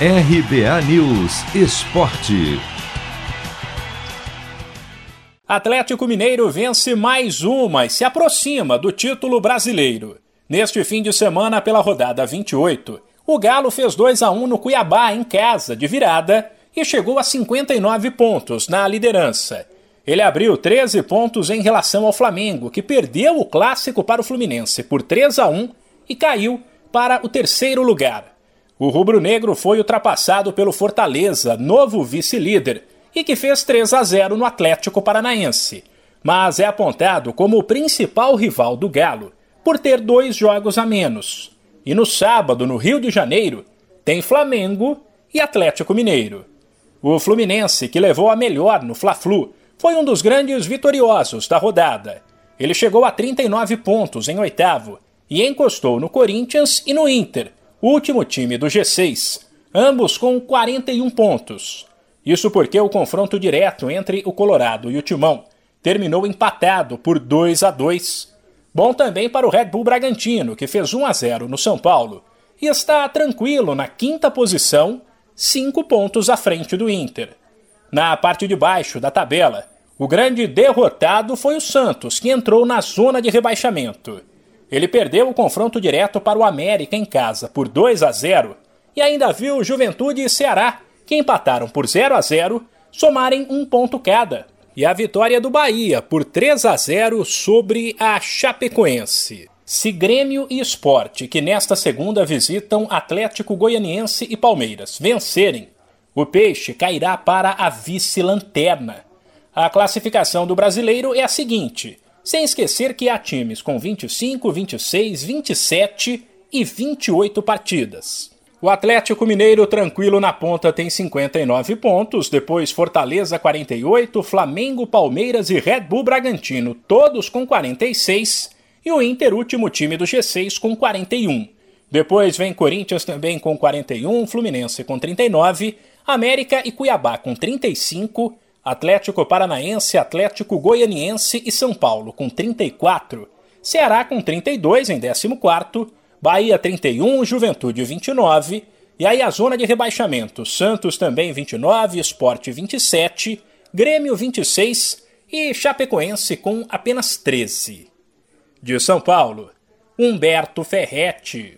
RBA News Esporte. Atlético Mineiro vence mais uma e se aproxima do título brasileiro. Neste fim de semana, pela rodada 28, o Galo fez 2 a 1 no Cuiabá em casa, de virada, e chegou a 59 pontos na liderança. Ele abriu 13 pontos em relação ao Flamengo, que perdeu o clássico para o Fluminense por 3 a 1 e caiu para o terceiro lugar. O rubro-negro foi ultrapassado pelo Fortaleza, novo vice-líder, e que fez 3 a 0 no Atlético Paranaense, mas é apontado como o principal rival do Galo, por ter dois jogos a menos. E no sábado, no Rio de Janeiro, tem Flamengo e Atlético Mineiro. O Fluminense, que levou a melhor no Fla-Flu, foi um dos grandes vitoriosos da rodada. Ele chegou a 39 pontos em oitavo e encostou no Corinthians e no Inter, último time do G6, ambos com 41 pontos. Isso porque o confronto direto entre o Colorado e o Timão terminou empatado por 2 a 2. Bom também para o Red Bull Bragantino, que fez 1 a 0 no São Paulo e está tranquilo na quinta posição, cinco pontos à frente do Inter. Na parte de baixo da tabela, o grande derrotado foi o Santos, que entrou na zona de rebaixamento. Ele perdeu o confronto direto para o América em casa por 2 a 0 e ainda viu Juventude e Ceará, que empataram por 0 a 0, somarem um ponto cada. E a vitória do Bahia por 3 a 0 sobre a Chapecoense. Se Grêmio e Esporte, que nesta segunda visitam Atlético Goianiense e Palmeiras, vencerem, o Peixe cairá para a vice-lanterna. A classificação do brasileiro é a seguinte: sem esquecer que há times com 25, 26, 27 e 28 partidas. O Atlético Mineiro tranquilo na ponta tem 59 pontos, depois Fortaleza 48, Flamengo, Palmeiras e Red Bull Bragantino, todos com 46, e o Inter, último time do G6, com 41. Depois vem Corinthians também com 41, Fluminense com 39, América e Cuiabá com 35, Atlético Paranaense, Atlético Goianiense e São Paulo com 34, Ceará com 32 em 14º, Bahia 31, Juventude 29, e aí a zona de rebaixamento, Santos também 29, Esporte 27, Grêmio 26 e Chapecoense com apenas 13. De São Paulo, Humberto Ferretti.